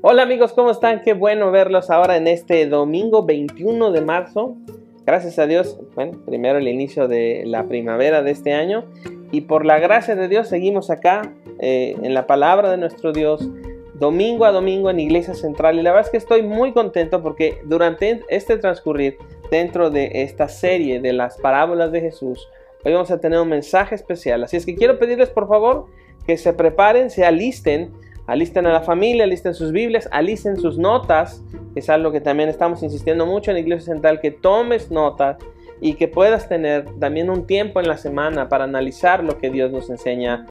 Hola amigos, ¿cómo están? Qué bueno verlos ahora en este domingo 21 de marzo. Gracias a Dios, bueno, primero el inicio de la primavera de este año y por la gracia de Dios seguimos acá eh, en la palabra de nuestro Dios domingo a domingo en Iglesia Central y la verdad es que estoy muy contento porque durante este transcurrir dentro de esta serie de las parábolas de Jesús, hoy vamos a tener un mensaje especial. Así es que quiero pedirles por favor que se preparen, se alisten, alisten a la familia, alisten sus Biblias, alisten sus notas, es algo que también estamos insistiendo mucho en Iglesia Central, que tomes notas y que puedas tener también un tiempo en la semana para analizar lo que Dios nos enseña.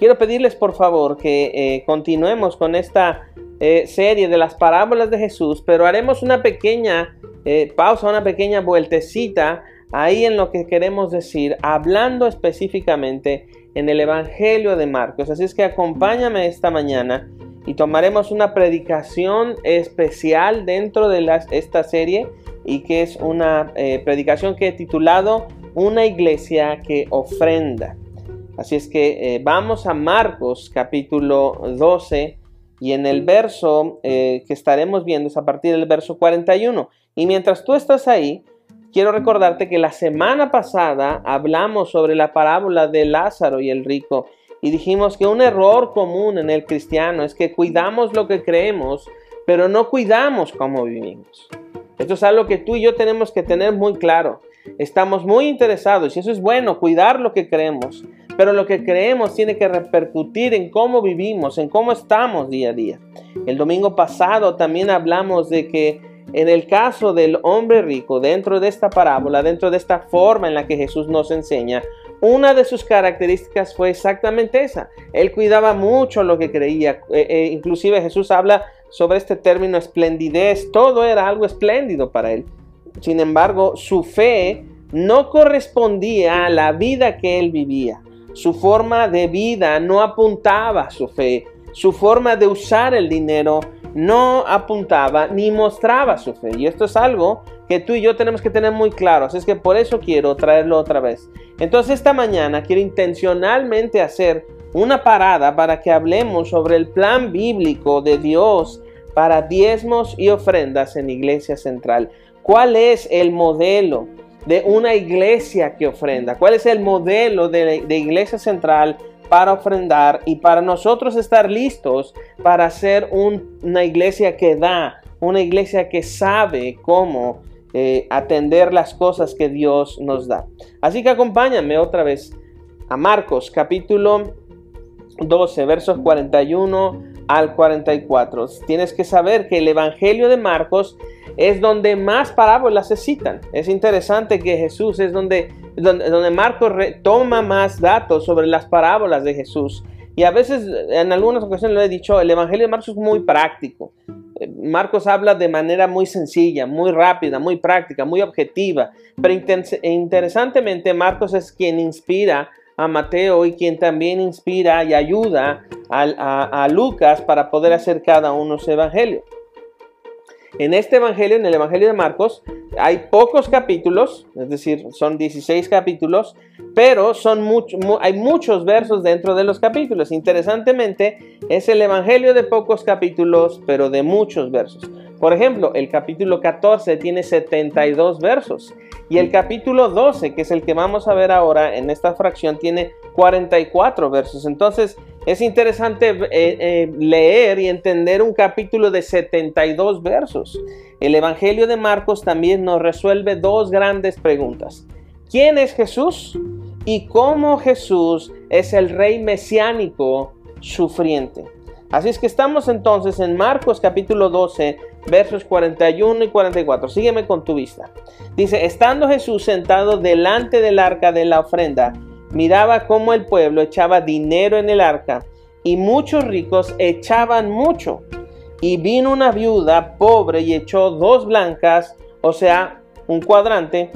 Quiero pedirles por favor que eh, continuemos con esta eh, serie de las parábolas de Jesús, pero haremos una pequeña eh, pausa, una pequeña vueltecita ahí en lo que queremos decir, hablando específicamente en el Evangelio de Marcos. Así es que acompáñame esta mañana y tomaremos una predicación especial dentro de esta serie y que es una eh, predicación que he titulado Una iglesia que ofrenda. Así es que eh, vamos a Marcos capítulo 12 y en el verso que estaremos viendo es a partir del verso 41. Y mientras tú estás ahí, quiero recordarte que la semana pasada hablamos sobre la parábola de Lázaro y el rico y dijimos que un error común en el cristiano es que cuidamos lo que creemos, pero no cuidamos cómo vivimos. Esto es algo que tú y yo tenemos que tener muy claro. Estamos muy interesados y eso es bueno, cuidar lo que creemos, pero lo que creemos tiene que repercutir en cómo vivimos, en cómo estamos día a día. El domingo pasado también hablamos de que en el caso del hombre rico, dentro de esta parábola, dentro de esta forma en la que Jesús nos enseña, una de sus características fue exactamente esa. Él cuidaba mucho lo que creía. Eh, eh, inclusive Jesús habla sobre este término esplendidez. Todo era algo espléndido para él. Sin embargo, su fe no correspondía a la vida que él vivía. Su forma de vida no apuntaba a su fe. Su forma de usar el dinero no apuntaba ni mostraba su fe. Y esto es algo que tú y yo tenemos que tener muy claro. Así es que por eso quiero traerlo otra vez. Entonces esta mañana quiero intencionalmente hacer una parada para que hablemos sobre el plan bíblico de Dios para diezmos y ofrendas en Iglesia Central. ¿Cuál es el modelo de una iglesia que ofrenda? ¿Cuál es el modelo de, de Iglesia Central para ofrendar y para nosotros estar listos para ser una iglesia que da, una iglesia que sabe cómo eh, atender las cosas que Dios nos da. Así que acompáñame otra vez a Marcos capítulo 12, versos 41 al 44. Tienes que saber que el Evangelio de Marcos es donde más parábolas se citan. Es interesante que Jesús es donde, donde, Marcos toma más datos sobre las parábolas de Jesús. Y a veces, en algunas ocasiones lo he dicho, el Evangelio de Marcos es muy práctico. Marcos habla de manera muy sencilla, muy rápida, muy práctica, muy objetiva. Pero interesantemente, Marcos es quien inspira a Mateo y quien también inspira y ayuda a, a Lucas para poder hacer cada uno su evangelio. En este Evangelio, en el Evangelio de Marcos, hay pocos capítulos, es decir, son 16 capítulos, pero son hay muchos versos dentro de los capítulos. Interesantemente, es el Evangelio de pocos capítulos, pero de muchos versos. Por ejemplo, el capítulo 14 tiene 72 versos y el capítulo 12, que es el que vamos a ver ahora en esta fracción, tiene 44 versos. Entonces, es interesante eh, eh, leer y entender un capítulo de 72 versos. El Evangelio de Marcos también nos resuelve dos grandes preguntas. ¿Quién es Jesús? Y cómo Jesús es el rey mesiánico sufriente. Así es que estamos entonces en Marcos capítulo 12, versos 41 y 44. Sígueme con tu vista. Dice, estando Jesús sentado delante del arca de la ofrenda, miraba cómo el pueblo echaba dinero en el arca y muchos ricos echaban mucho. Y vino una viuda pobre y echó dos blancas, o sea, un cuadrante.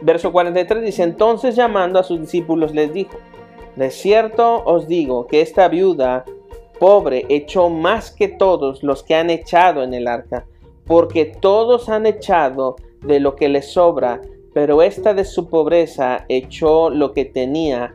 Verso 43 dice, entonces llamando a sus discípulos les dijo, de cierto os digo que esta viuda pobre echó más que todos los que han echado en el arca, porque todos han echado de lo que les sobra, pero esta de su pobreza echó lo que tenía,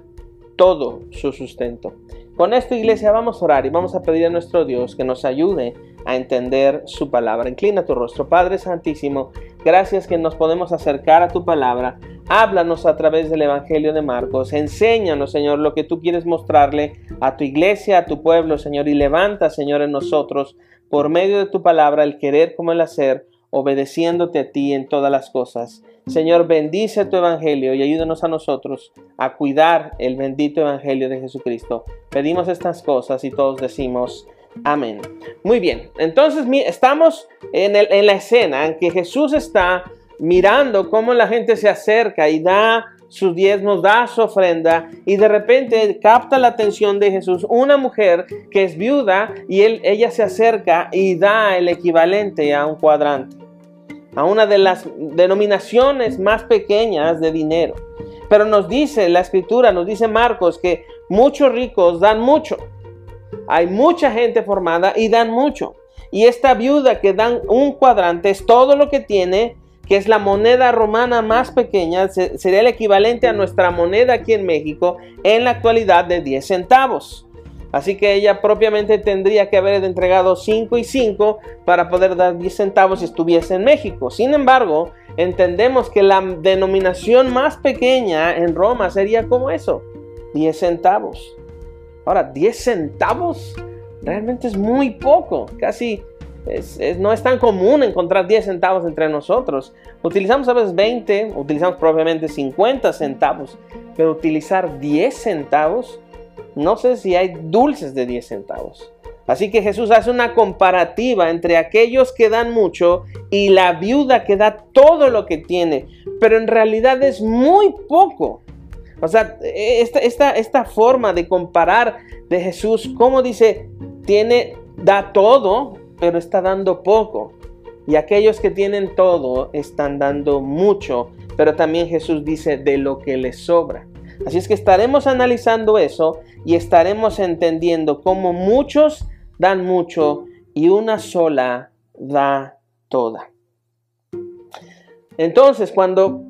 todo su sustento. Con esto, iglesia, vamos a orar y vamos a pedir a nuestro Dios que nos ayude a entender su palabra. Inclina tu rostro, Padre Santísimo. Gracias que nos podemos acercar a tu palabra. Háblanos a través del Evangelio de Marcos. Enséñanos, Señor, lo que tú quieres mostrarle a tu iglesia, a tu pueblo, Señor. Y levanta, Señor, en nosotros, por medio de tu palabra, el querer como el hacer, obedeciéndote a ti en todas las cosas. Señor, bendice tu Evangelio y ayúdanos a nosotros a cuidar el bendito Evangelio de Jesucristo. Pedimos estas cosas y todos decimos, Amén. Muy bien, entonces estamos en, en la escena en que Jesús está mirando cómo la gente se acerca y da sus diezmos, da su ofrenda y de repente capta la atención de Jesús una mujer que es viuda y él, ella se acerca y da el equivalente a un cuadrante, a una de las denominaciones más pequeñas de dinero. Pero nos dice la escritura, nos dice Marcos que muchos ricos dan mucho hay mucha gente formada y dan mucho. Y esta viuda que dan un cuadrante es todo lo que tiene, que es la moneda romana más pequeña, sería el equivalente a nuestra moneda aquí en México en la actualidad de 10 centavos. Así que ella propiamente tendría que haber entregado 5 y 5 para poder dar 10 centavos si estuviese en México. Sin embargo, entendemos que la denominación más pequeña en Roma sería como eso, 10 centavos. Ahora, 10 centavos realmente es muy poco, casi no es tan común encontrar 10 centavos entre nosotros. Utilizamos a veces 20, utilizamos probablemente 50 centavos, pero utilizar 10 centavos, no sé si hay dulces de 10 centavos. Así que Jesús hace una comparativa entre aquellos que dan mucho y la viuda que da todo lo que tiene, pero en realidad es muy poco. O sea, esta, esta, esta forma de comparar de Jesús, como dice, tiene, da todo, pero está dando poco. Y aquellos que tienen todo están dando mucho, pero también Jesús dice de lo que les sobra. Así es que estaremos analizando eso y estaremos entendiendo cómo muchos dan mucho y una sola da toda. Entonces, cuando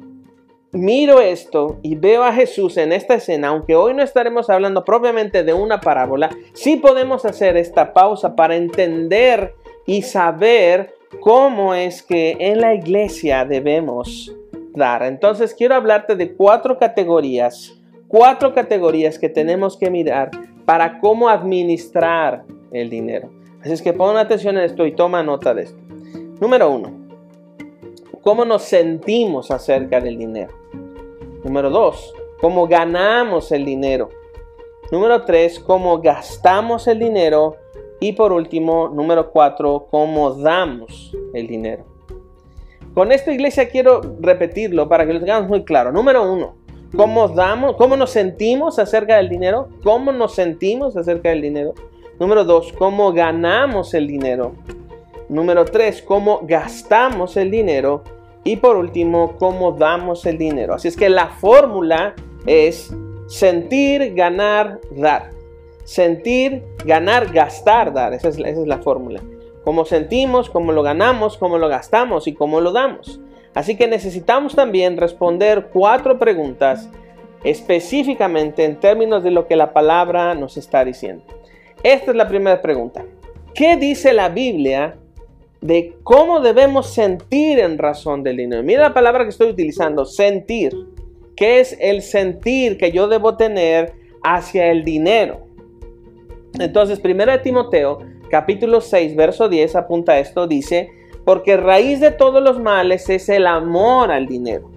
miro esto y veo a Jesús en esta escena, aunque hoy no estaremos hablando propiamente de una parábola, sí podemos hacer esta pausa para entender y saber cómo es que en la iglesia debemos dar. Entonces quiero hablarte de cuatro categorías, cuatro categorías que tenemos que mirar para cómo administrar el dinero. Así es que pon atención en esto y toma nota de esto. Número uno, cómo nos sentimos acerca del dinero. Número dos, cómo ganamos el dinero. Número tres, cómo gastamos el dinero. Y por último, número cuatro, cómo damos el dinero. Con esta iglesia quiero repetirlo para que lo tengamos muy claro. Número uno, cómo damos, cómo nos sentimos acerca del dinero, cómo nos sentimos acerca del dinero. Número dos, cómo ganamos el dinero. Número tres, cómo gastamos el dinero. Y por último, cómo damos el dinero. Así es que la fórmula es sentir, ganar, dar. Sentir, ganar, gastar, dar. Esa es, esa es la fórmula. Cómo sentimos, cómo lo ganamos, cómo lo gastamos y cómo lo damos. Así que necesitamos también responder cuatro preguntas específicamente en términos de lo que la palabra nos está diciendo. Esta es la primera pregunta. ¿Qué dice la Biblia de cómo debemos sentir en razón del dinero. Mira la palabra que estoy utilizando, sentir. ¿Qué es el sentir que yo debo tener hacia el dinero? Entonces, 1 Timoteo, capítulo 6, verso 10, apunta esto, dice, porque raíz de todos los males es el amor al dinero.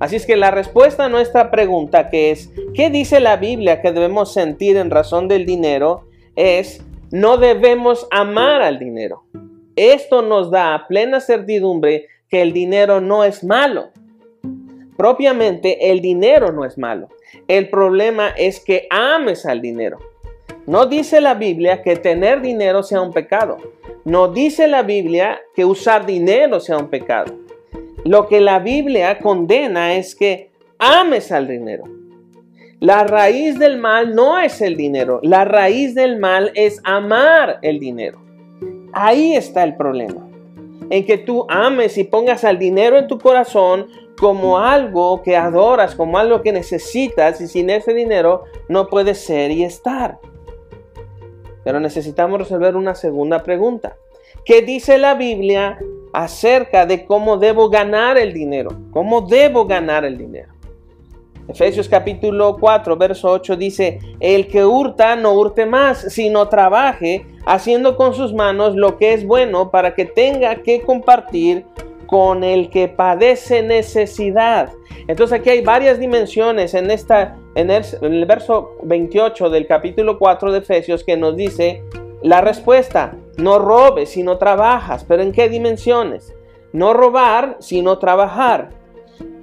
Así es que la respuesta a nuestra pregunta, que es, ¿qué dice la Biblia que debemos sentir en razón del dinero? Es, no debemos amar al dinero. Esto nos da plena certidumbre que el dinero no es malo. Propiamente el dinero no es malo. El problema es que ames al dinero. No dice la Biblia que tener dinero sea un pecado. No dice la Biblia que usar dinero sea un pecado. Lo que la Biblia condena es que ames al dinero. La raíz del mal no es el dinero. La raíz del mal es amar el dinero. Ahí está el problema. En que tú ames y pongas al dinero en tu corazón como algo que adoras, como algo que necesitas y sin ese dinero no puedes ser y estar. Pero necesitamos resolver una segunda pregunta. ¿Qué dice la Biblia acerca de cómo debo ganar el dinero? ¿Cómo debo ganar el dinero? Efesios capítulo 4, verso 8 dice, el que hurta no hurte más, sino trabaje haciendo con sus manos lo que es bueno para que tenga que compartir con el que padece necesidad. Entonces aquí hay varias dimensiones en, esta, en el, verso 28 del capítulo 4 de Efesios que nos dice la respuesta, no robes sino trabajas, pero ¿en qué dimensiones? No robar sino trabajar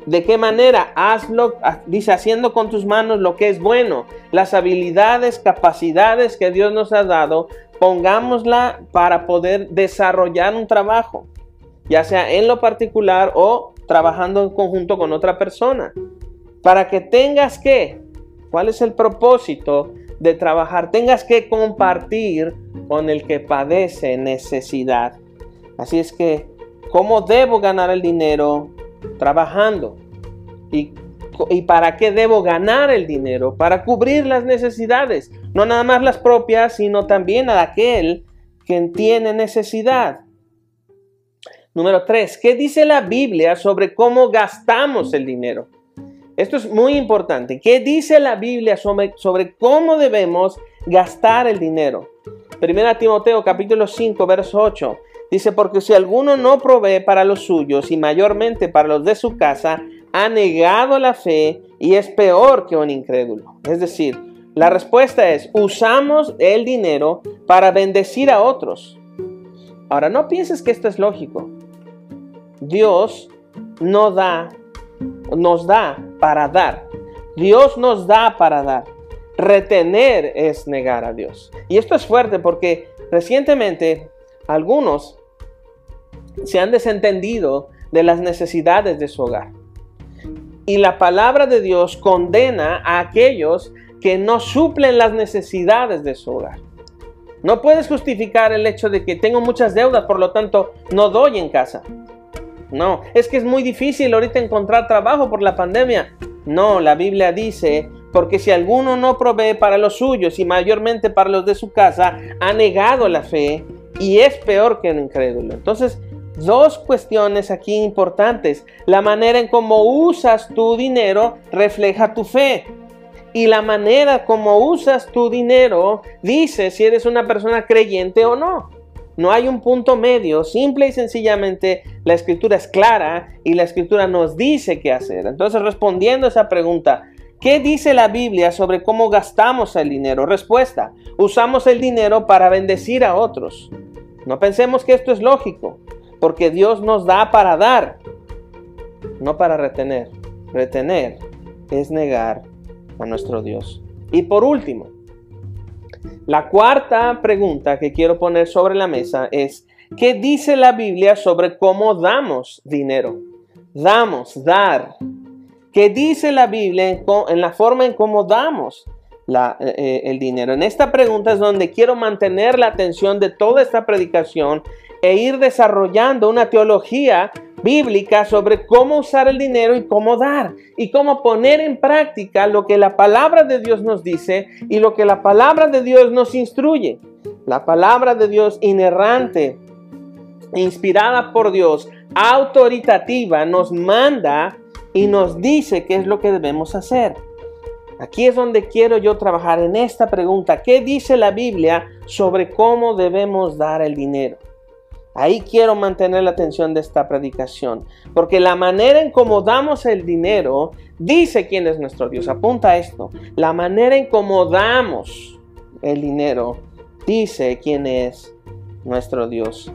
¿De qué manera? Hazlo, dice, haciendo con tus manos lo que es bueno. Las habilidades, capacidades que Dios nos ha dado, pongámosla para poder desarrollar un trabajo, ya sea en lo particular o trabajando en conjunto con otra persona. Para que tengas que, ¿cuál es el propósito de trabajar? Tengas que compartir con el que padece necesidad. Así es que, ¿cómo debo ganar el dinero? trabajando. ¿Y, ¿Y para qué debo ganar el dinero? Para cubrir las necesidades, no nada más las propias, sino también a aquel que tiene necesidad. Número 3. ¿Qué dice la Biblia sobre cómo gastamos el dinero? Esto es muy importante. ¿Qué dice la Biblia sobre, sobre cómo debemos gastar el dinero? Primera Timoteo capítulo 5, verso 8. Dice, porque si alguno no provee para los suyos y mayormente para los de su casa, ha negado la fe y es peor que un incrédulo. Es decir, la respuesta es, usamos el dinero para bendecir a otros. Ahora, no pienses que esto es lógico. Dios no da, nos da para dar. Dios nos da para dar. Retener es negar a Dios. Y esto es fuerte porque recientemente algunos se han desentendido de las necesidades de su hogar. Y la palabra de Dios condena a aquellos que no suplen las necesidades de su hogar. No puedes justificar el hecho de que tengo muchas deudas, por lo tanto no doy en casa. No, es que es muy difícil ahorita encontrar trabajo por la pandemia. No, la Biblia dice, porque si alguno no provee para los suyos y mayormente para los de su casa, ha negado la fe y es peor que un incrédulo. Entonces, dos cuestiones aquí importantes. La manera en cómo usas tu dinero refleja tu fe. Y la manera como usas tu dinero dice si eres una persona creyente o no. No hay un punto medio, simple y sencillamente la escritura es clara y la escritura nos dice qué hacer. Entonces, respondiendo a esa pregunta, ¿qué dice la Biblia sobre cómo gastamos el dinero? Respuesta, usamos el dinero para bendecir a otros. No pensemos que esto es lógico porque Dios nos da para dar, no para retener. Retener es negar a nuestro Dios. Y por último, la cuarta pregunta que quiero poner sobre la mesa es, ¿qué dice la Biblia sobre cómo damos dinero? Damos, dar. ¿Qué dice la Biblia en, la forma en cómo damos eh, eh, el dinero? En esta pregunta es donde quiero mantener la atención de toda esta predicación e ir desarrollando una teología bíblica sobre cómo usar el dinero y cómo dar y cómo poner en práctica lo que la palabra de Dios nos dice y lo que la palabra de Dios nos instruye. La palabra de Dios inerrante, inspirada por Dios, autoritativa, nos manda y nos dice qué es lo que debemos hacer. Aquí es donde quiero yo trabajar en esta pregunta. ¿Qué dice la Biblia sobre cómo debemos dar el dinero? Ahí quiero mantener la atención de esta predicación, porque la manera en cómo damos el dinero dice quién es nuestro Dios. Apunta esto. La manera en cómo damos el dinero dice quién es nuestro Dios.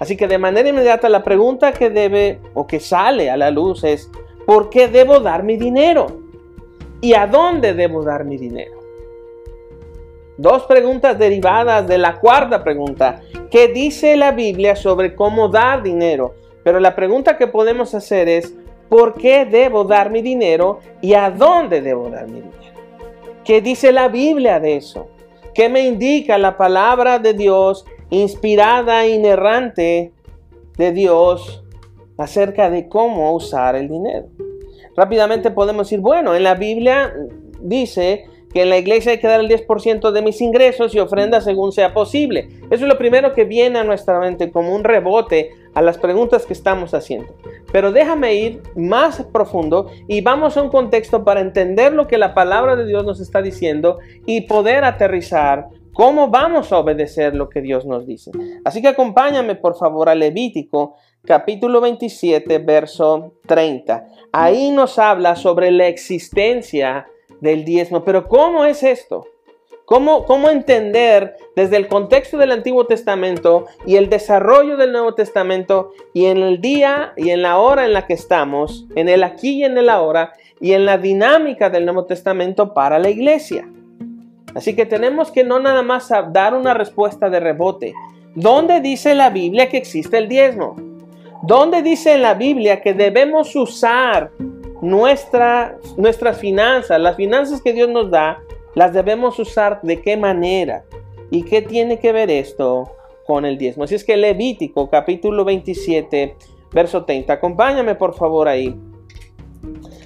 Así que de manera inmediata la pregunta que debe o que sale a la luz es, ¿por qué debo dar mi dinero? ¿Y a dónde debo dar mi dinero? Dos preguntas derivadas de la cuarta pregunta. ¿Qué dice la Biblia sobre cómo dar dinero? Pero la pregunta que podemos hacer es, ¿por qué debo dar mi dinero y a dónde debo dar mi dinero? ¿Qué dice la Biblia de eso? ¿Qué me indica la palabra de Dios inspirada, inerrante de Dios acerca de cómo usar el dinero? Rápidamente podemos decir, bueno, en la Biblia dice que en la iglesia hay que dar el 10% de mis ingresos y ofrenda según sea posible. Eso es lo primero que viene a nuestra mente como un rebote a las preguntas que estamos haciendo. Pero déjame ir más profundo y vamos a un contexto para entender lo que la palabra de Dios nos está diciendo y poder aterrizar cómo vamos a obedecer lo que Dios nos dice. Así que acompáñame por favor a Levítico capítulo 27 verso 30. Ahí nos habla sobre la existencia del diezmo. Pero ¿cómo es esto? ¿Cómo, ¿Cómo, entender desde el contexto del Antiguo Testamento y el desarrollo del Nuevo Testamento y en el día y en la hora en la que estamos, en el aquí y en el ahora y en la dinámica del Nuevo Testamento para la iglesia? Así que tenemos que no nada más dar una respuesta de rebote. ¿Dónde dice la Biblia que existe el diezmo? ¿Dónde dice en la Biblia que debemos usar nuestra, nuestras finanzas, las finanzas que Dios nos da, las debemos usar de qué manera. ¿Y qué tiene que ver esto con el diezmo? Así es que Levítico capítulo 27, verso 30. Acompáñame por favor ahí.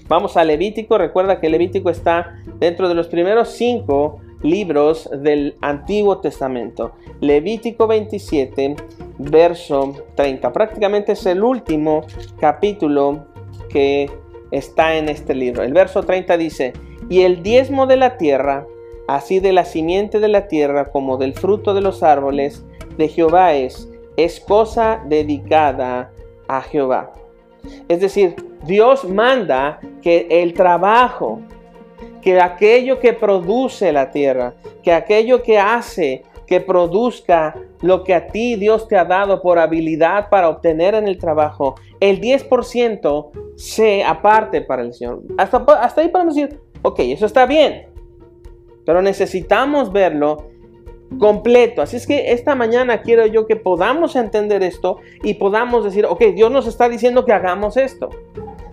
Vamos a Levítico. Recuerda que Levítico está dentro de los primeros cinco libros del Antiguo Testamento. Levítico 27, verso 30. Prácticamente es el último capítulo que está en este libro. El verso 30 dice, y el diezmo de la tierra, así de la simiente de la tierra como del fruto de los árboles de Jehová es, es cosa dedicada a Jehová. Es decir, Dios manda que el trabajo, que aquello que produce la tierra, que aquello que hace que produzca lo que a ti Dios te ha dado por habilidad para obtener en el trabajo, el 10% se aparte para el Señor. Hasta, hasta ahí podemos decir, ok, eso está bien, pero necesitamos verlo completo. Así es que esta mañana quiero yo que podamos entender esto y podamos decir, ok, Dios nos está diciendo que hagamos esto.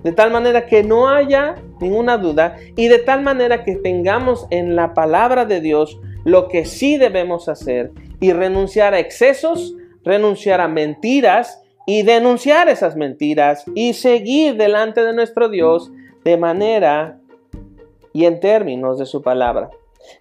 De tal manera que no haya ninguna duda y de tal manera que tengamos en la palabra de Dios lo que sí debemos hacer y renunciar a excesos, renunciar a mentiras y denunciar esas mentiras y seguir delante de nuestro Dios de manera y en términos de su palabra.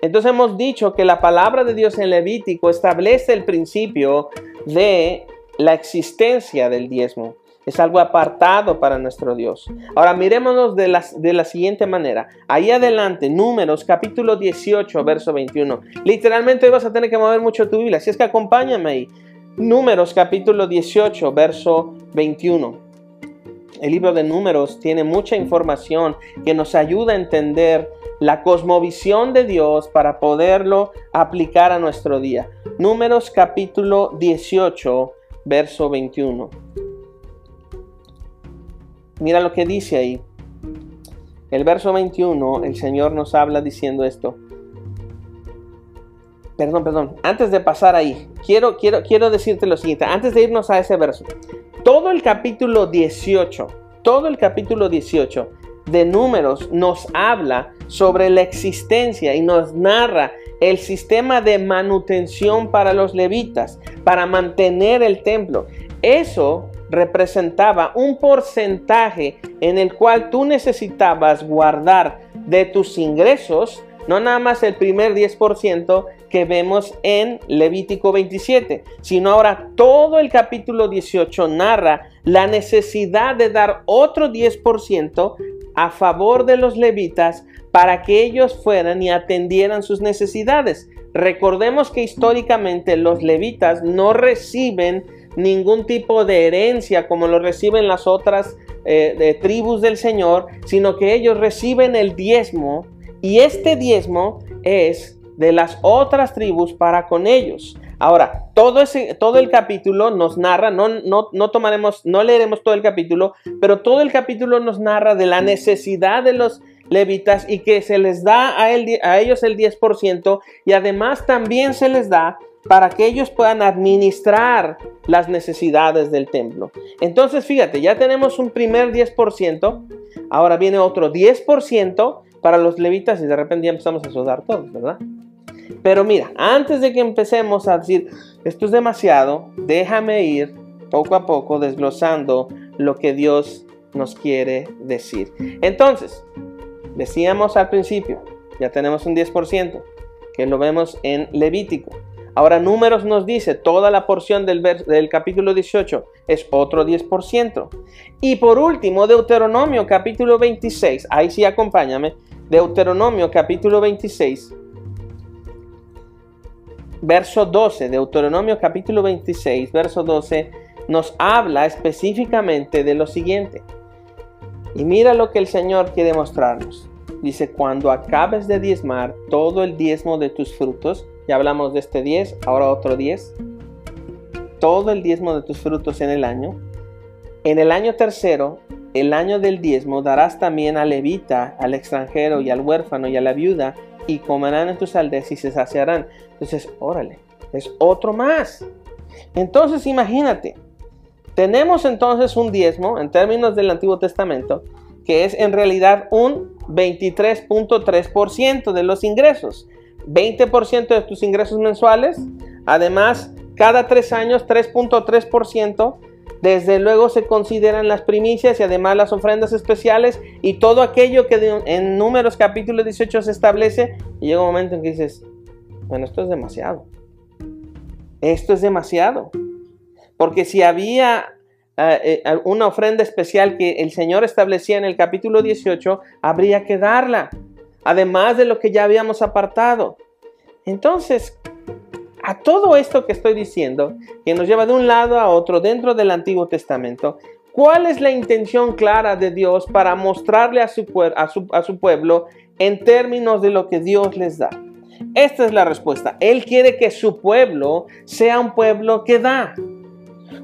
Entonces hemos dicho que la palabra de Dios en Levítico establece el principio de la existencia del diezmo. Es algo apartado para nuestro Dios. Ahora mirémonos de la, de la siguiente manera. Ahí adelante, Números capítulo 18, verso 21. Literalmente hoy vas a tener que mover mucho tu Biblia. Así es que acompáñame ahí. Números capítulo 18, verso 21. El libro de Números tiene mucha información que nos ayuda a entender la cosmovisión de Dios para poderlo aplicar a nuestro día. Números capítulo 18, verso 21. Mira lo que dice ahí. El verso 21, el Señor nos habla diciendo esto. Perdón, perdón. Antes de pasar ahí, quiero, quiero, quiero decirte lo siguiente. Antes de irnos a ese verso. Todo el capítulo 18, todo el capítulo 18 de números nos habla sobre la existencia y nos narra el sistema de manutención para los levitas, para mantener el templo. Eso representaba un porcentaje en el cual tú necesitabas guardar de tus ingresos, no nada más el primer 10% que vemos en Levítico 27, sino ahora todo el capítulo 18 narra la necesidad de dar otro 10% a favor de los levitas para que ellos fueran y atendieran sus necesidades. Recordemos que históricamente los levitas no reciben ningún tipo de herencia como lo reciben las otras eh, tribus del Señor, sino que ellos reciben el diezmo y este diezmo es de las otras tribus para con ellos. Ahora, todo, ese, todo el capítulo nos narra, no, no, no tomaremos, no leeremos todo el capítulo, pero todo el capítulo nos narra de la necesidad de los levitas y que se les da a, ellos el 10% y además también se les da para que ellos puedan administrar las necesidades del templo. Entonces, fíjate, ya tenemos un primer 10%, ahora viene otro 10% para los levitas y de repente ya empezamos a sudar todos, ¿verdad? Pero mira, antes de que empecemos a decir, esto es demasiado, déjame ir poco a poco desglosando lo que Dios nos quiere decir. Entonces, decíamos al principio, ya tenemos un 10%, que lo vemos en Levítico. Ahora números nos dice, toda la porción del, del capítulo 18 es otro 10%. Y por último, Deuteronomio capítulo 26, ahí sí acompáñame, Deuteronomio capítulo 26, verso 12, Deuteronomio capítulo 26, verso 12, nos habla específicamente de lo siguiente. Y mira lo que el Señor quiere mostrarnos. Dice, cuando acabes de diezmar todo el diezmo de tus frutos, ya hablamos de este 10, ahora otro 10, todo el diezmo de tus frutos en el año, en el año tercero, el año del diezmo, darás también al levita, al extranjero y al huérfano y a la viuda, y comerán en tus aldeas y se saciarán. Entonces, órale, es otro más. Entonces, imagínate, tenemos entonces un diezmo en términos del Antiguo Testamento que es en realidad un 23.3% de los ingresos. 20% de tus ingresos mensuales. Además, cada tres años 3.3%. Desde luego se consideran las primicias y además las ofrendas especiales y todo aquello que en números capítulo 18 se establece. Y llega un momento en que dices, bueno, esto es demasiado. Esto es demasiado. Porque si había eh, eh, una ofrenda especial que el Señor establecía en el capítulo 18, habría que darla, además de lo que ya habíamos apartado. Entonces, a todo esto que estoy diciendo, que nos lleva de un lado a otro dentro del Antiguo Testamento, ¿cuál es la intención clara de Dios para mostrarle a su, a su pueblo en términos de lo que Dios les da? Esta es la respuesta. Él quiere que su pueblo sea un pueblo que da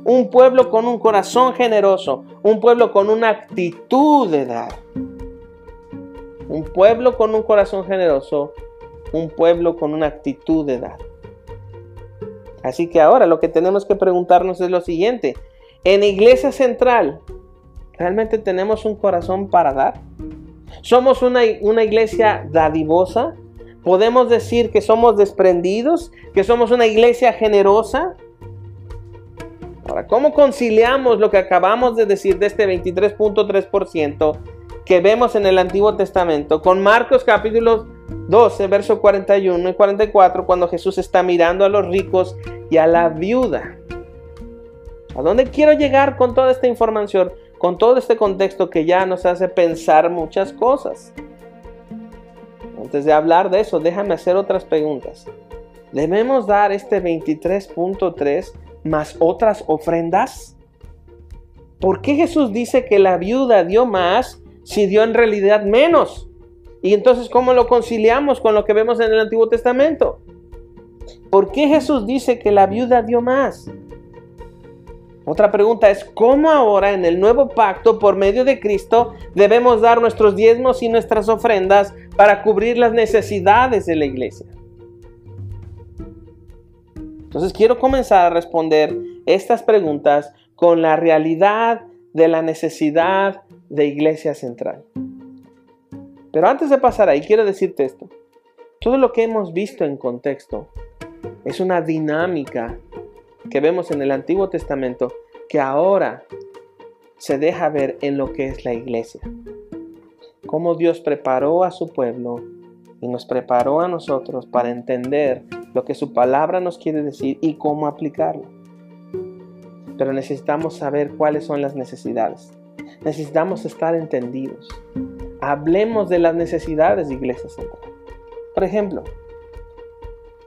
un pueblo con un corazón generoso, un pueblo con una actitud de dar. Un pueblo con un corazón generoso, un pueblo con una actitud de dar. Así que ahora lo que tenemos que preguntarnos es lo siguiente. En Iglesia Central, ¿realmente tenemos un corazón para dar? ¿Somos una, una iglesia dadivosa? ¿Podemos decir que somos desprendidos? ¿Que somos una iglesia generosa? Ahora, ¿cómo conciliamos lo que acabamos de decir de este 23.3% que vemos en el Antiguo Testamento con Marcos capítulo 12, verso 41 y 44, cuando Jesús está mirando a los ricos y a la viuda? ¿A dónde quiero llegar con toda esta información? Con todo este contexto que ya nos hace pensar muchas cosas. Antes de hablar de eso, déjame hacer otras preguntas. ¿Debemos dar este 23.3 más otras ofrendas? ¿Por qué Jesús dice que la viuda dio más si dio en realidad menos? Y entonces, ¿cómo lo conciliamos con lo que vemos en el Antiguo Testamento? ¿Por qué Jesús dice que la viuda dio más? Otra pregunta es, ¿cómo ahora en el nuevo pacto, por medio de Cristo, debemos dar nuestros diezmos y nuestras ofrendas para cubrir las necesidades de la iglesia? Entonces quiero comenzar a responder estas preguntas con la realidad de la necesidad de iglesia central. Pero antes de pasar ahí, quiero decirte esto. Todo lo que hemos visto en contexto es una dinámica que vemos en el Antiguo Testamento que ahora se deja ver en lo que es la iglesia. Cómo Dios preparó a su pueblo y nos preparó a nosotros para entender lo que su palabra nos quiere decir y cómo aplicarlo. Pero necesitamos saber cuáles son las necesidades. Necesitamos estar entendidos. Hablemos de las necesidades de Iglesia Central. Por ejemplo,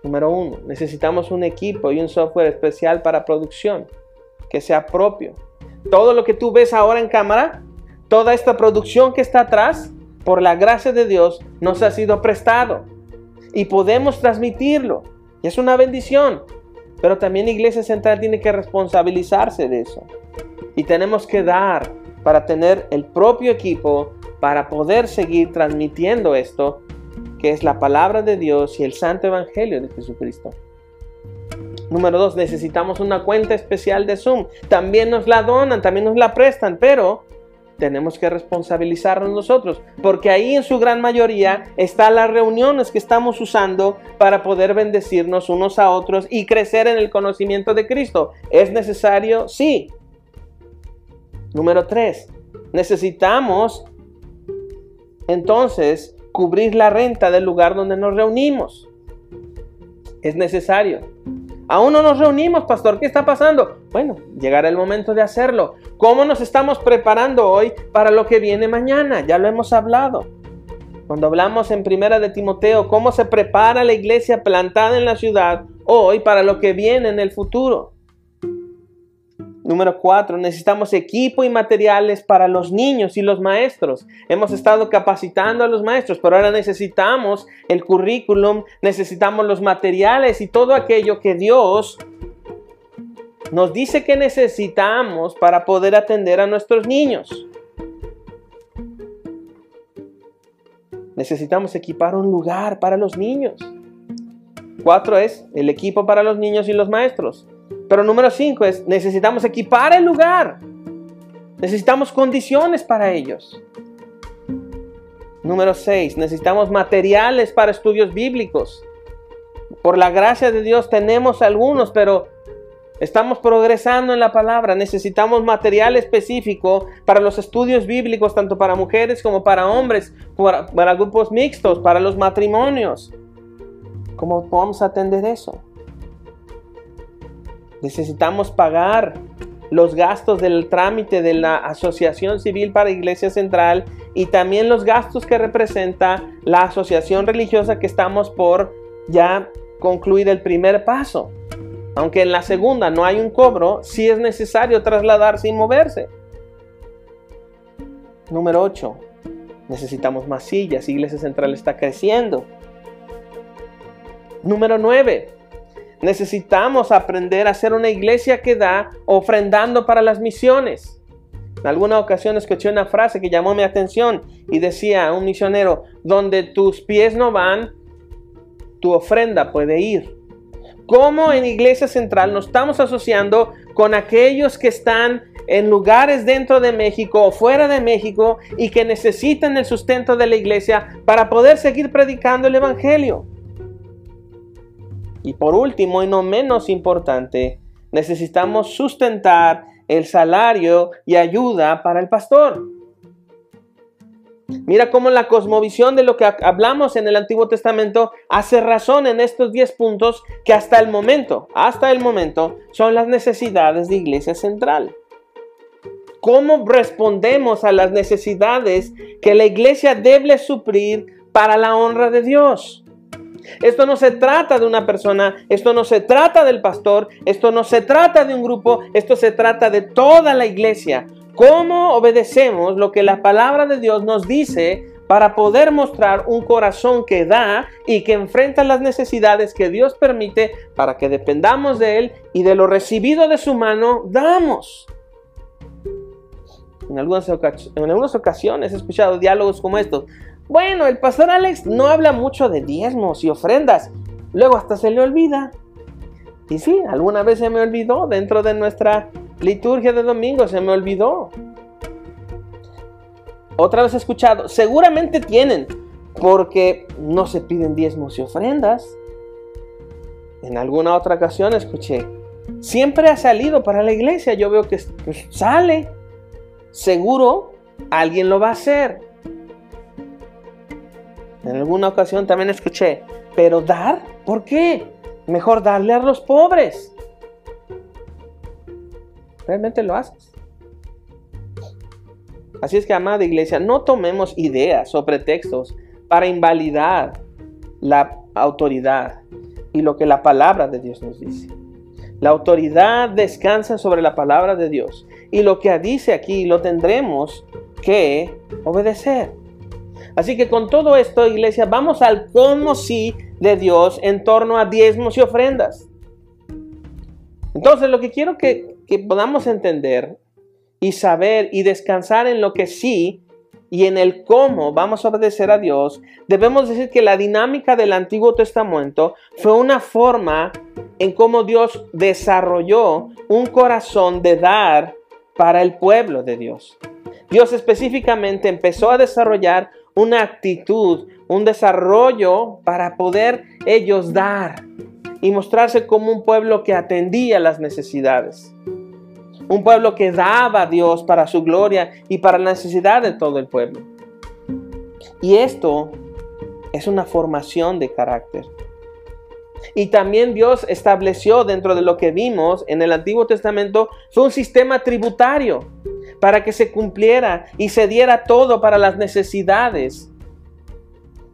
número uno, necesitamos un equipo y un software especial para producción que sea propio. Todo lo que tú ves ahora en cámara, toda esta producción que está atrás, por la gracia de Dios, nos ha sido prestado y podemos transmitirlo. Y es una bendición. Pero también Iglesia Central tiene que responsabilizarse de eso. Y tenemos que dar para tener el propio equipo para poder seguir transmitiendo esto, que es la palabra de Dios y el santo evangelio de Jesucristo. Número dos, necesitamos una cuenta especial de Zoom. También nos la donan, también nos la prestan, pero tenemos que responsabilizarnos nosotros, porque ahí en su gran mayoría están las reuniones que estamos usando para poder bendecirnos unos a otros y crecer en el conocimiento de Cristo. ¿Es necesario? Sí. Número tres, necesitamos entonces cubrir la renta del lugar donde nos reunimos. Es necesario. Aún no nos reunimos, pastor. ¿Qué está pasando? Bueno, llegará el momento de hacerlo. ¿Cómo nos estamos preparando hoy para lo que viene mañana? Ya lo hemos hablado. Cuando hablamos en Primera de Timoteo, cómo se prepara la iglesia plantada en la ciudad hoy para lo que viene en el futuro. Número cuatro, necesitamos equipo y materiales para los niños y los maestros. Hemos estado capacitando a los maestros, pero ahora necesitamos el currículum, necesitamos los materiales y todo aquello que Dios nos dice que necesitamos para poder atender a nuestros niños. Necesitamos equipar un lugar para los niños. Cuatro es el equipo para los niños y los maestros. Pero número cinco es, necesitamos equipar el lugar. Necesitamos condiciones para ellos. Número seis, necesitamos materiales para estudios bíblicos. Por la gracia de Dios tenemos algunos, pero estamos progresando en la palabra. Necesitamos material específico para los estudios bíblicos, tanto para mujeres como para hombres, para, grupos mixtos, para los matrimonios. ¿Cómo podemos atender eso? Necesitamos pagar los gastos del trámite de la Asociación Civil para Iglesia Central y también los gastos que representa la asociación religiosa que estamos por ya concluir el primer paso. Aunque en la segunda no hay un cobro, sí es necesario trasladarse y moverse. Número 8. Necesitamos más sillas. Iglesia Central está creciendo. Número 9 necesitamos aprender a ser una iglesia que da ofrendando para las misiones. En alguna ocasión escuché una frase que llamó mi atención y decía un misionero, donde tus pies no van, tu ofrenda puede ir. ¿Cómo en Iglesia Central nos estamos asociando con aquellos que están en lugares dentro de México o fuera de México y que necesitan el sustento de la iglesia para poder seguir predicando el Evangelio? Y por último y no menos importante, necesitamos sustentar el salario y ayuda para el pastor. Mira cómo la cosmovisión de lo que hablamos en el Antiguo Testamento hace razón en estos 10 puntos que hasta el momento, hasta el momento, son las necesidades de Iglesia Central. ¿Cómo respondemos a las necesidades que la iglesia debe suplir para la honra de Dios? Esto no se trata de una persona, esto no se trata del pastor, esto no se trata de un grupo, esto se trata de toda la iglesia. ¿Cómo obedecemos lo que la palabra de Dios nos dice para poder mostrar un corazón que da y que enfrenta las necesidades que Dios permite para que dependamos de Él y de lo recibido de su mano damos? En algunas, ocasiones he escuchado diálogos como estos. Bueno, el pastor Alex no habla mucho de diezmos y ofrendas. Luego hasta se le olvida. Y sí, alguna vez se me olvidó dentro de nuestra liturgia de domingo, se me olvidó. Otra vez escuchado, seguramente tienen, porque no se piden diezmos y ofrendas. En alguna otra ocasión escuché, siempre ha salido para la iglesia, yo veo que pues, sale, seguro alguien lo va a hacer. En alguna ocasión también escuché, pero dar, ¿por qué? Mejor darle a los pobres. ¿Realmente lo haces? Así es que, amada iglesia, no tomemos ideas o pretextos para invalidar la autoridad y lo que la palabra de Dios nos dice. La autoridad descansa sobre la palabra de Dios y lo que dice aquí lo tendremos que obedecer. Así que con todo esto, iglesia, vamos al cómo sí de Dios en torno a diezmos y ofrendas. Entonces, lo que quiero que, podamos entender y saber y descansar en lo que sí y en el cómo vamos a obedecer a Dios, debemos decir que la dinámica del Antiguo Testamento fue una forma en cómo Dios desarrolló un corazón de dar para el pueblo de Dios. Dios específicamente empezó a desarrollar una actitud, un desarrollo para poder ellos dar y mostrarse como un pueblo que atendía las necesidades. Un pueblo que daba a Dios para su gloria y para la necesidad de todo el pueblo. Y esto es una formación de carácter. Y también Dios estableció dentro de lo que vimos en el Antiguo Testamento, fue un sistema tributario para que se cumpliera y se diera todo para las necesidades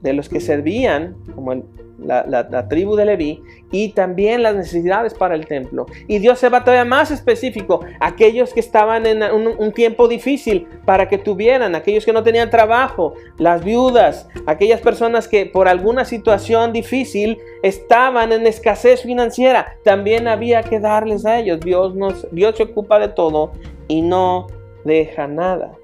de los que servían, como el la, tribu de Leví, y también las necesidades para el templo. Y Dios se va todavía más específico, aquellos que estaban en un, tiempo difícil para que tuvieran, aquellos que no tenían trabajo, las viudas, aquellas personas que por alguna situación difícil estaban en escasez financiera, también había que darles a ellos. Dios, nos, Dios se ocupa de todo y no deja nada.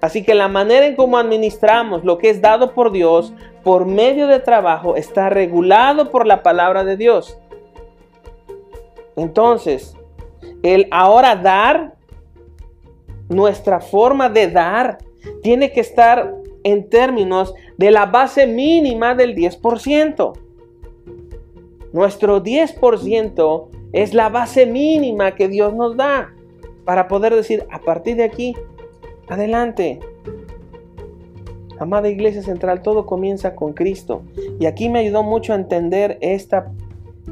Así que la manera en cómo administramos lo que es dado por Dios por medio de trabajo está regulado por la palabra de Dios. Entonces, el ahora dar, nuestra forma de dar, tiene que estar en términos de la base mínima del 10%. Nuestro 10% es la base mínima que Dios nos da para poder decir, a partir de aquí, adelante. Amada Iglesia Central, todo comienza con Cristo. Y aquí me ayudó mucho a entender esta,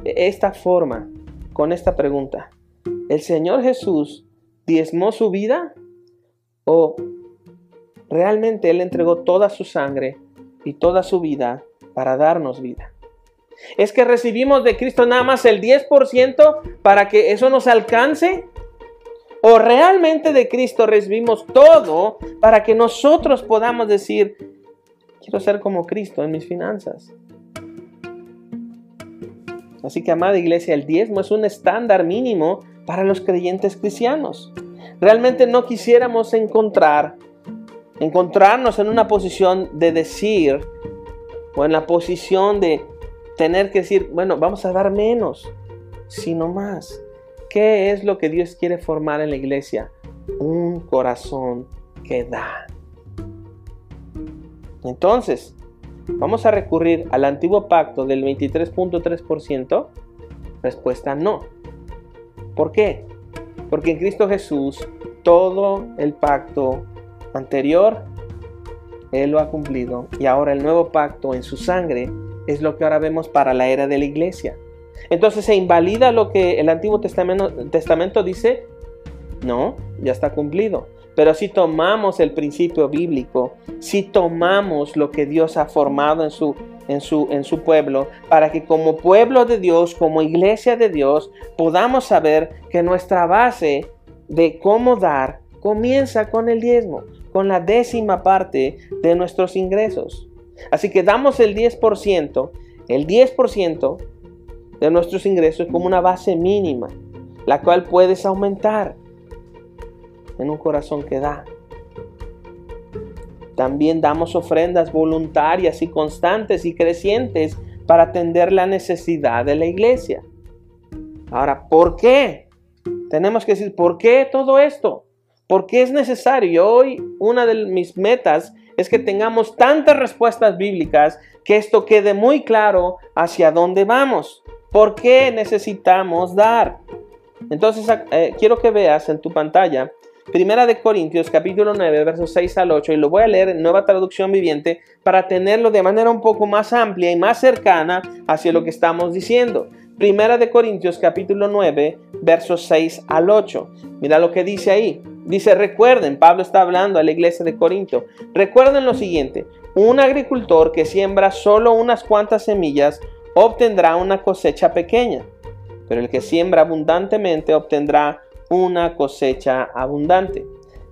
esta forma con esta pregunta. ¿El Señor Jesús diezmó su vida? ¿O realmente Él entregó toda su sangre y toda su vida para darnos vida? ¿Es que recibimos de Cristo nada más el 10% para que eso nos alcance? O realmente de Cristo recibimos todo para que nosotros podamos decir, quiero ser como Cristo en mis finanzas. Así que, amada iglesia, el diezmo es un estándar mínimo para los creyentes cristianos. Realmente no quisiéramos encontrar, encontrarnos en una posición de decir, o en la posición de tener que decir, bueno, vamos a dar menos, sino más. ¿Qué es lo que Dios quiere formar en la iglesia? Un corazón que da. Entonces, ¿vamos a recurrir al antiguo pacto del 23.3%? Respuesta no. ¿Por qué? Porque en Cristo Jesús todo el pacto anterior, Él lo ha cumplido. Y ahora el nuevo pacto en su sangre es lo que ahora vemos para la era de la iglesia. Entonces se invalida lo que el Antiguo Testamento, dice, no, ya está cumplido. Pero si tomamos el principio bíblico, si tomamos lo que Dios ha formado en su, en, su, en su pueblo, para que como pueblo de Dios, como iglesia de Dios, podamos saber que nuestra base de cómo dar comienza con el diezmo, con la décima parte de nuestros ingresos. Así que damos el 10%, el 10% de nuestros ingresos como una base mínima, la cual puedes aumentar en un corazón que da. También damos ofrendas voluntarias y constantes y crecientes para atender la necesidad de la iglesia. Ahora, ¿por qué? Tenemos que decir, ¿por qué todo esto? ¿Por qué es necesario? Hoy una de mis metas es que tengamos tantas respuestas bíblicas que esto quede muy claro hacia dónde vamos. ¿Por qué necesitamos dar? Entonces, eh, quiero que veas en tu pantalla Primera de Corintios capítulo 9 versos 6 al 8 y lo voy a leer en nueva traducción viviente para tenerlo de manera un poco más amplia y más cercana hacia lo que estamos diciendo. Primera de Corintios capítulo 9 versos 6 al 8. Mira lo que dice ahí. Dice, recuerden, Pablo está hablando a la iglesia de Corinto. Recuerden lo siguiente, un agricultor que siembra solo unas cuantas semillas obtendrá una cosecha pequeña, pero el que siembra abundantemente obtendrá una cosecha abundante.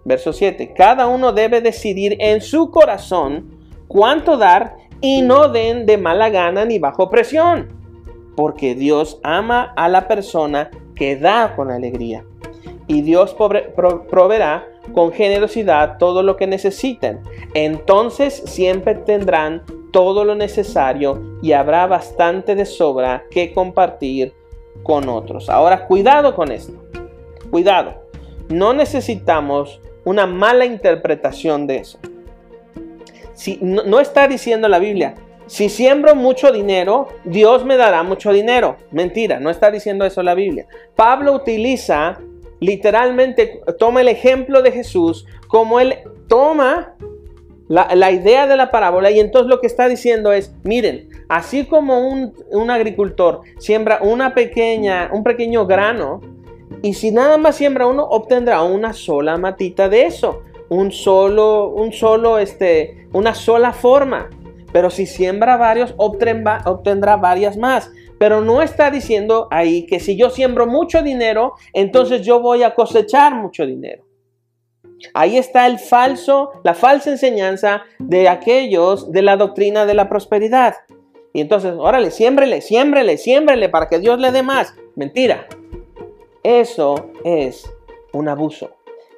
Verso 7. Cada uno debe decidir en su corazón cuánto dar y no den de mala gana ni bajo presión, porque Dios ama a la persona que da con alegría. Y Dios proveerá con generosidad todo lo que necesiten. Entonces siempre tendrán todo lo necesario y habrá bastante de sobra que compartir con otros. Ahora, cuidado con esto. Cuidado. No necesitamos una mala interpretación de eso. Si, no, está diciendo la Biblia, si siembro mucho dinero, Dios me dará mucho dinero. Mentira, no está diciendo eso la Biblia. Pablo utiliza literalmente, toma el ejemplo de Jesús como él toma la, idea de la parábola y entonces lo que está diciendo es, miren, así como un, un, agricultor siembra una pequeña, un pequeño grano, y si nada más siembra uno, obtendrá una sola matita de eso, un solo, un solo, este, una sola forma. Pero si siembra varios, obtendrá, varias más. Pero no está diciendo ahí que si yo siembro mucho dinero, entonces yo voy a cosechar mucho dinero. Ahí está el falso, la falsa enseñanza de aquellos de la doctrina de la prosperidad. Y entonces, órale, siémbrele, siémbrele, siémbrele para que Dios le dé más. Mentira. Eso es un abuso.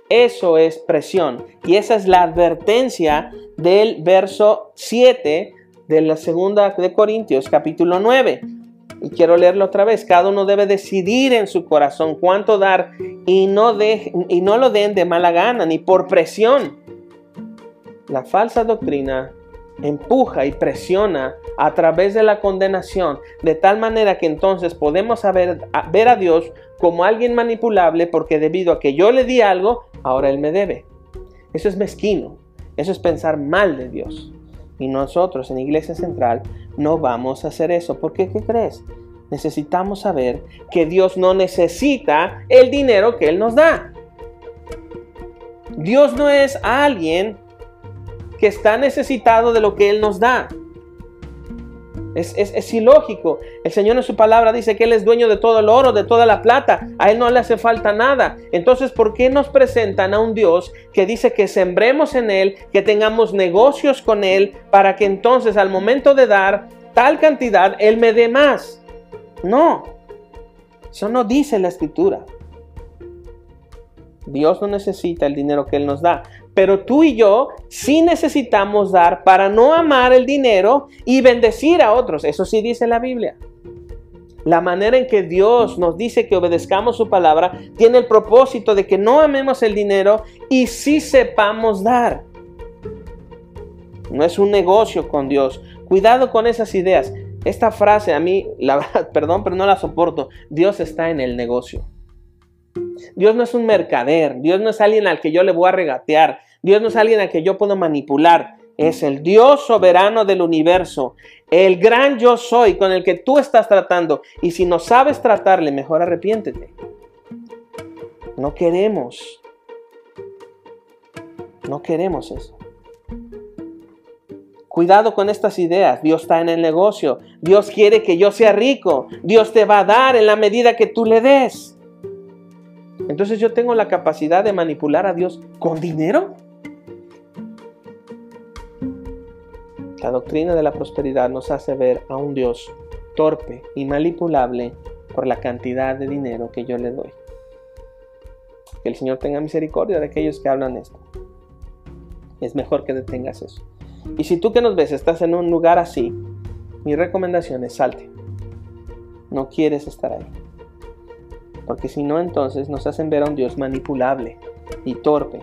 Eso es presión. Y esa es la advertencia del verso 7 de la segunda de Corintios, capítulo 9. Y quiero leerlo otra vez. Cada uno debe decidir en su corazón cuánto dar y no, de, y no lo den de mala gana ni por presión. La falsa doctrina empuja y presiona a través de la condenación, de tal manera que entonces podemos ver a Dios como alguien manipulable porque debido a que yo le di algo, ahora Él me debe. Eso es mezquino, eso es pensar mal de Dios. Y nosotros en Iglesia Central no vamos a hacer eso. ¿Por qué? ¿Qué crees? Necesitamos saber que Dios no necesita el dinero que Él nos da. Dios no es alguien que está necesitado de lo que Él nos da. Es, ilógico. El Señor en su palabra dice que Él es dueño de todo el oro, de toda la plata. A Él no le hace falta nada. Entonces, ¿por qué nos presentan a un Dios que dice que sembremos en Él, que tengamos negocios con Él, para que entonces al momento de dar tal cantidad, Él me dé más? No. Eso no dice la escritura. Dios no necesita el dinero que Él nos da. Pero tú y yo sí necesitamos dar para no amar el dinero y bendecir a otros. Eso sí dice la Biblia. La manera en que Dios nos dice que obedezcamos su palabra tiene el propósito de que no amemos el dinero y sí sepamos dar. No es un negocio con Dios. Cuidado con esas ideas. Esta frase a mí, la verdad, perdón, pero no la soporto. Dios está en el negocio. Dios no es un mercader, Dios no es alguien al que yo le voy a regatear, Dios no es alguien al que yo puedo manipular, es el Dios soberano del universo, el gran yo soy con el que tú estás tratando. Y si no sabes tratarle, mejor arrepiéntete. No queremos. No queremos eso. Cuidado con estas ideas. Dios está en el negocio. Dios quiere que yo sea rico. Dios te va a dar en la medida que tú le des. Entonces yo tengo la capacidad de manipular a Dios con dinero. La doctrina de la prosperidad nos hace ver a un Dios torpe y manipulable por la cantidad de dinero que yo le doy. Que el Señor tenga misericordia de aquellos que hablan esto. Es mejor que detengas eso. Y si tú que nos ves estás en un lugar así, mi recomendación es salte. No quieres estar ahí. Porque si no, entonces nos hacen ver a un Dios manipulable y torpe.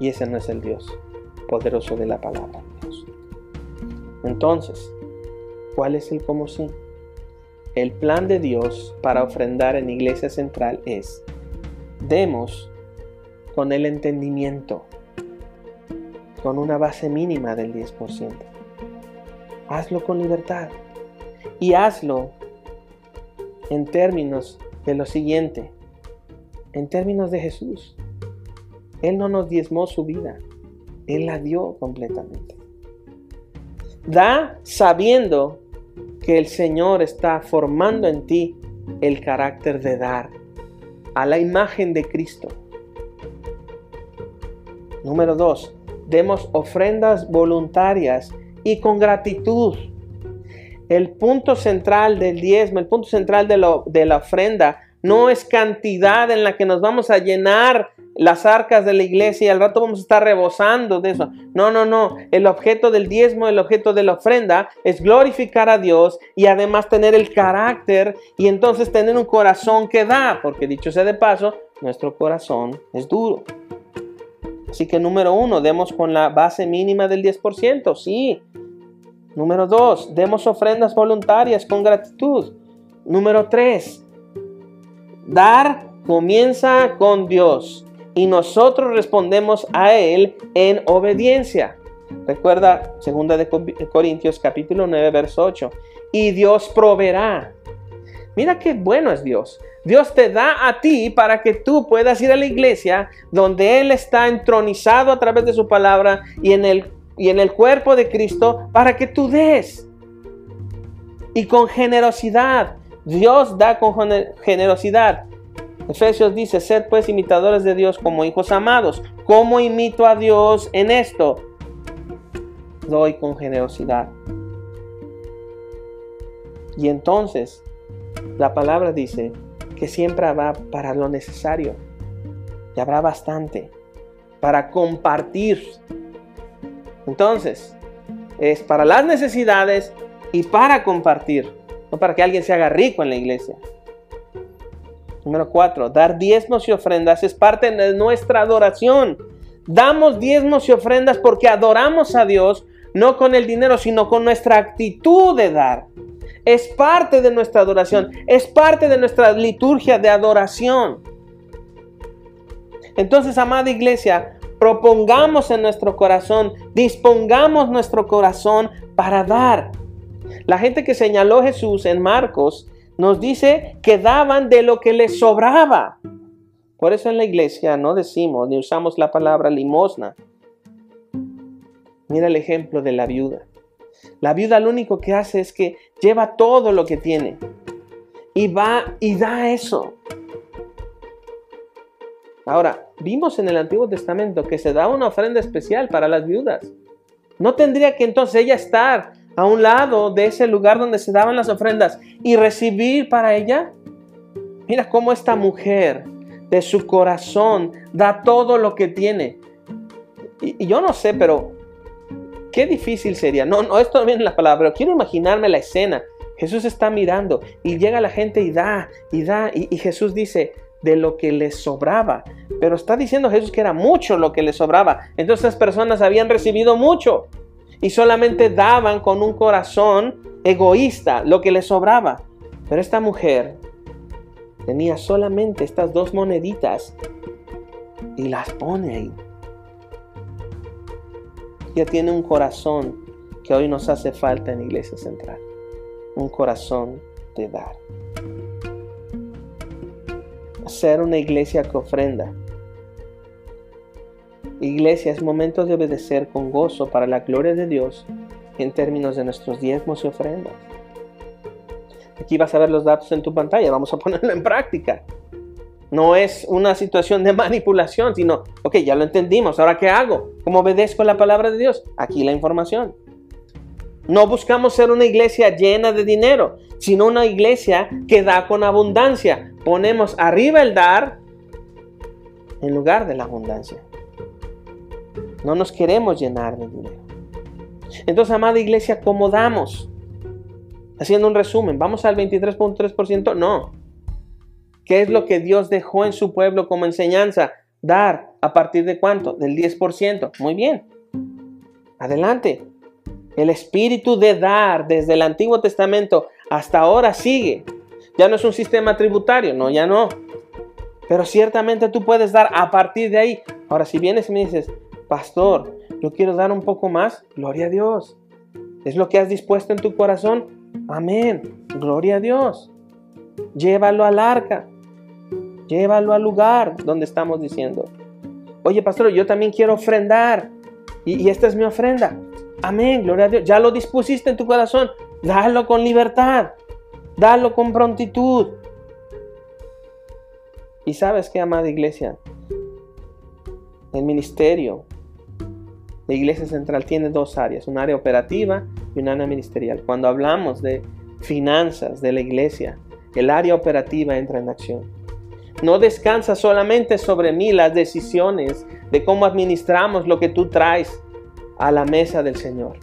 Y ese no es el Dios poderoso de la palabra de Dios. Entonces, ¿cuál es el cómo sí? El plan de Dios para ofrendar en Iglesia Central es, demos con el entendimiento, con una base mínima del 10%. Hazlo con libertad y hazlo en términos de lo siguiente, en términos de Jesús. Él no nos diezmó su vida, Él la dio completamente. Da sabiendo que el Señor está formando en ti el carácter de dar a la imagen de Cristo. Número dos, demos ofrendas voluntarias y con gratitud el punto central del diezmo, el punto central de, lo, de la ofrenda, no es cantidad en la que nos vamos a llenar las arcas de la iglesia y al rato vamos a estar rebosando de eso. No, no, no. El objeto del diezmo, el objeto de la ofrenda es glorificar a Dios y además tener el carácter y entonces tener un corazón que da, porque dicho sea de paso, nuestro corazón es duro. Así que número uno, demos con la base mínima del 10%, sí. Número dos, demos ofrendas voluntarias con gratitud. Número tres, dar comienza con Dios. y nosotros respondemos a Él en obediencia. Recuerda 2 de Corintios capítulo 9, verso 8. Y Dios proveerá. Mira qué bueno es Dios. Dios te da a ti para que tú puedas ir a la iglesia donde Él está entronizado a través de su palabra y en el, y en el cuerpo de Cristo para que tú des. Y con generosidad. Dios da con generosidad. Efesios dice, sed pues imitadores de Dios como hijos amados. ¿Cómo imito a Dios en esto? Doy con generosidad. Y entonces, la palabra dice que siempre habrá para lo necesario. Y habrá bastante para compartir. Entonces, es para las necesidades y para compartir. No para que alguien se haga rico en la iglesia. Número cuatro, dar diezmos y ofrendas es parte de nuestra adoración. Damos diezmos y ofrendas porque adoramos a Dios, no con el dinero, sino con nuestra actitud de dar. Es parte de nuestra adoración, es parte de nuestra liturgia de adoración. Entonces, amada iglesia, propongamos en nuestro corazón, dispongamos nuestro corazón para dar. La gente que señaló Jesús en Marcos nos dice que daban de lo que les sobraba. Por eso en la iglesia no decimos ni usamos la palabra limosna. Mira el ejemplo de la viuda. La viuda lo único que hace es que lleva todo lo que tiene y va y da eso. Ahora, vimos en el Antiguo Testamento que se da una ofrenda especial para las viudas. ¿No tendría que entonces ella estar a un lado de ese lugar donde se daban las ofrendas y recibir para ella. Mira cómo esta mujer de su corazón da todo lo que tiene. Y, yo no sé, pero qué difícil sería. No, no, esto no la palabra, pero quiero imaginarme la escena. Jesús está mirando y llega la gente y da, y da, y Jesús dice, de lo que le sobraba. Pero está diciendo Jesús que era mucho lo que le sobraba. Entonces las personas habían recibido mucho y solamente daban con un corazón egoísta lo que les sobraba. Pero esta mujer tenía solamente estas dos moneditas y las pone ahí. Ya tiene un corazón que hoy nos hace falta en Iglesia Central. Un corazón de dar. Ser una iglesia que ofrenda Iglesia, es momento de obedecer con gozo para la gloria de Dios en términos de nuestros diezmos y ofrendas. Aquí vas a ver los datos en tu pantalla, vamos a ponerlo en práctica. No es una situación de manipulación, sino, ok, ya lo entendimos, ahora ¿qué hago? ¿Cómo obedezco la palabra de Dios? Aquí la información. No buscamos ser una iglesia llena de dinero, sino una iglesia que da con abundancia. Ponemos arriba el dar en lugar de la abundancia. No nos queremos llenar de dinero. Entonces, amada iglesia, ¿cómo damos? Haciendo un resumen, ¿vamos al 23.3%? No. ¿Qué es lo que Dios dejó en su pueblo como enseñanza? Dar. ¿A partir de cuánto? Del 10%. Muy bien. Adelante. El espíritu de dar desde el Antiguo Testamento hasta ahora sigue. Ya no es un sistema tributario, no, ya no. Pero ciertamente tú puedes dar a partir de ahí. Ahora, si vienes y me dices, pastor, yo quiero dar un poco más, gloria a Dios. ¿Es lo que has dispuesto en tu corazón? Amén, gloria a Dios. Llévalo al arca, llévalo al lugar donde estamos diciendo. Oye, pastor, yo también quiero ofrendar y, y esta es mi ofrenda. Amén, gloria a Dios. Ya lo dispusiste en tu corazón, dalo con libertad, dalo con prontitud. Y sabes qué, amada iglesia, el ministerio la iglesia central tiene dos áreas, un área operativa y un área ministerial. Cuando hablamos de finanzas de la iglesia, el área operativa entra en acción. No descansa solamente sobre mí las decisiones de cómo administramos lo que tú traes a la mesa del Señor,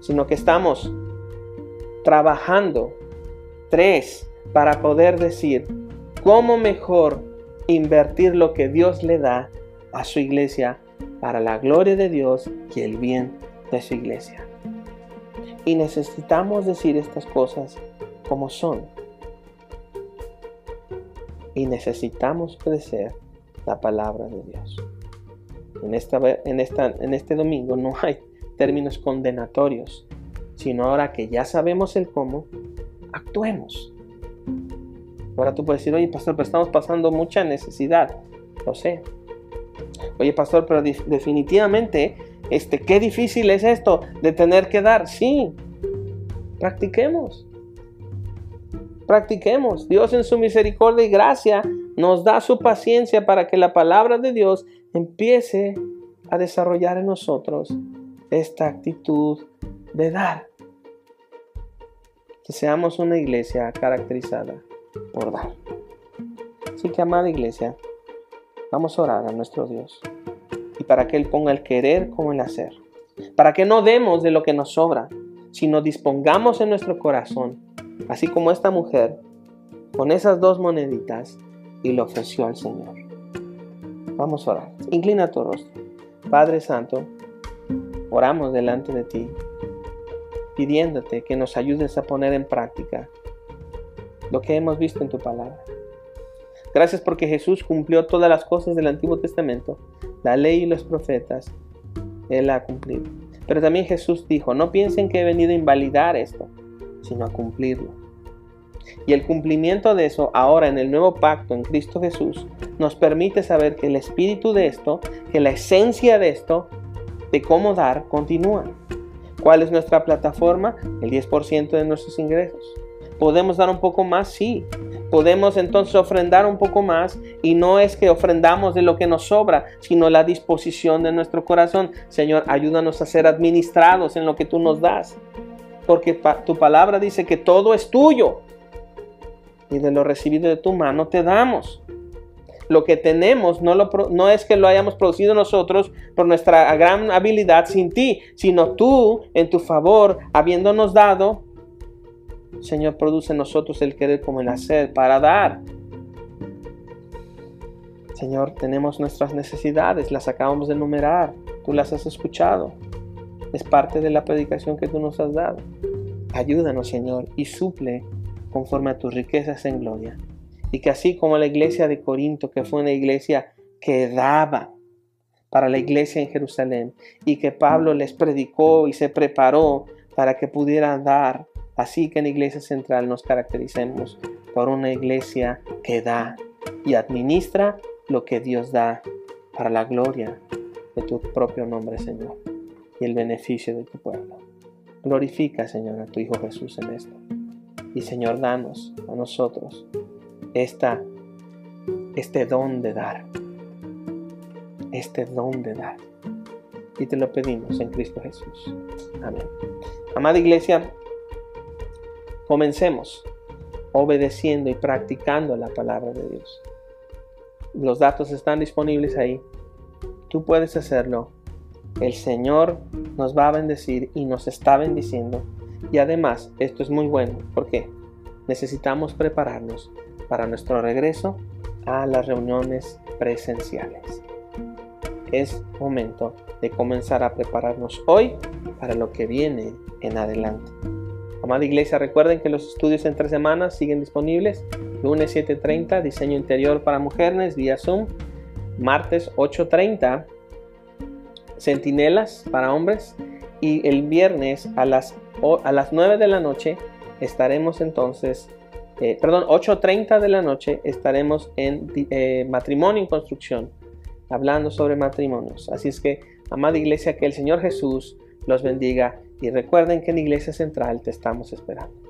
sino que estamos trabajando tres para poder decir cómo mejor invertir lo que Dios le da a su iglesia para la gloria de Dios y el bien de su iglesia. Y necesitamos decir estas cosas como son. Y necesitamos crecer la palabra de Dios. En, esta, en, esta, en este domingo no hay términos condenatorios, sino ahora que ya sabemos el cómo, actuemos. Ahora tú puedes decir, oye pastor, pero estamos pasando mucha necesidad. Lo sé. Oye pastor, pero definitivamente, este, qué difícil es esto de tener que dar. Sí, practiquemos. Practiquemos. Dios en su misericordia y gracia nos da su paciencia para que la palabra de Dios empiece a desarrollar en nosotros esta actitud de dar. Que seamos una iglesia caracterizada por dar. Así que, amada iglesia, vamos a orar a nuestro Dios. Y para que Él ponga el querer como el hacer. Para que no demos de lo que nos sobra, sino dispongamos en nuestro corazón, así como esta mujer, con esas dos moneditas, y lo ofreció al Señor. Vamos a orar. Inclina tu rostro. Padre Santo, oramos delante de ti, pidiéndote que nos ayudes a poner en práctica lo que hemos visto en tu palabra. Gracias porque Jesús cumplió todas las cosas del Antiguo Testamento, la ley y los profetas. Él ha cumplido. Pero también Jesús dijo, no piensen que he venido a invalidar esto, sino a cumplirlo. Y el cumplimiento de eso ahora en el nuevo pacto en Cristo Jesús nos permite saber que el espíritu de esto, que la esencia de esto, de cómo dar, continúa. ¿Cuál es nuestra plataforma? El 10% de nuestros ingresos. ¿Podemos dar un poco más? Sí. Podemos entonces ofrendar un poco más y no es que ofrendamos de lo que nos sobra, sino la disposición de nuestro corazón. Señor, ayúdanos a ser administrados en lo que tú nos das. Porque tu palabra dice que todo es tuyo y de lo recibido de tu mano te damos. Lo que tenemos no, es que lo hayamos producido nosotros por nuestra gran habilidad sin ti, sino tú en tu favor, habiéndonos dado, Señor, produce nosotros el querer como el hacer para dar. Señor, tenemos nuestras necesidades, las acabamos de enumerar, tú las has escuchado. Es parte de la predicación que tú nos has dado. Ayúdanos, Señor, y suple conforme a tus riquezas en gloria. Y que así como la iglesia de Corinto, que fue una iglesia que daba para la iglesia en Jerusalén, y que Pablo les predicó y se preparó para que pudieran dar, así que en la iglesia central nos caractericemos por una iglesia que da y administra lo que Dios da para la gloria de tu propio nombre, Señor, y el beneficio de tu pueblo. Glorifica, Señor, a tu Hijo Jesús en esto. Y Señor, danos a nosotros este don de dar. Este don de dar. Y te lo pedimos en Cristo Jesús. Amén. Amada iglesia, comencemos obedeciendo y practicando la palabra de Dios. Los datos están disponibles ahí. Tú puedes hacerlo. El Señor nos va a bendecir y nos está bendiciendo y además, esto es muy bueno porque necesitamos prepararnos para nuestro regreso a las reuniones presenciales. Es momento de comenzar a prepararnos hoy para lo que viene en adelante. Amada iglesia, recuerden que los estudios en tres semanas siguen disponibles. Lunes 7.30, diseño interior para mujeres vía Zoom. Martes 8.30, centinelas para hombres. Y el viernes a las a las 9 de la noche estaremos entonces, eh, perdón, 8.30 de la noche estaremos en eh, matrimonio en construcción, hablando sobre matrimonios. Así es que, amada iglesia, que el Señor Jesús los bendiga y recuerden que en Iglesia Central te estamos esperando.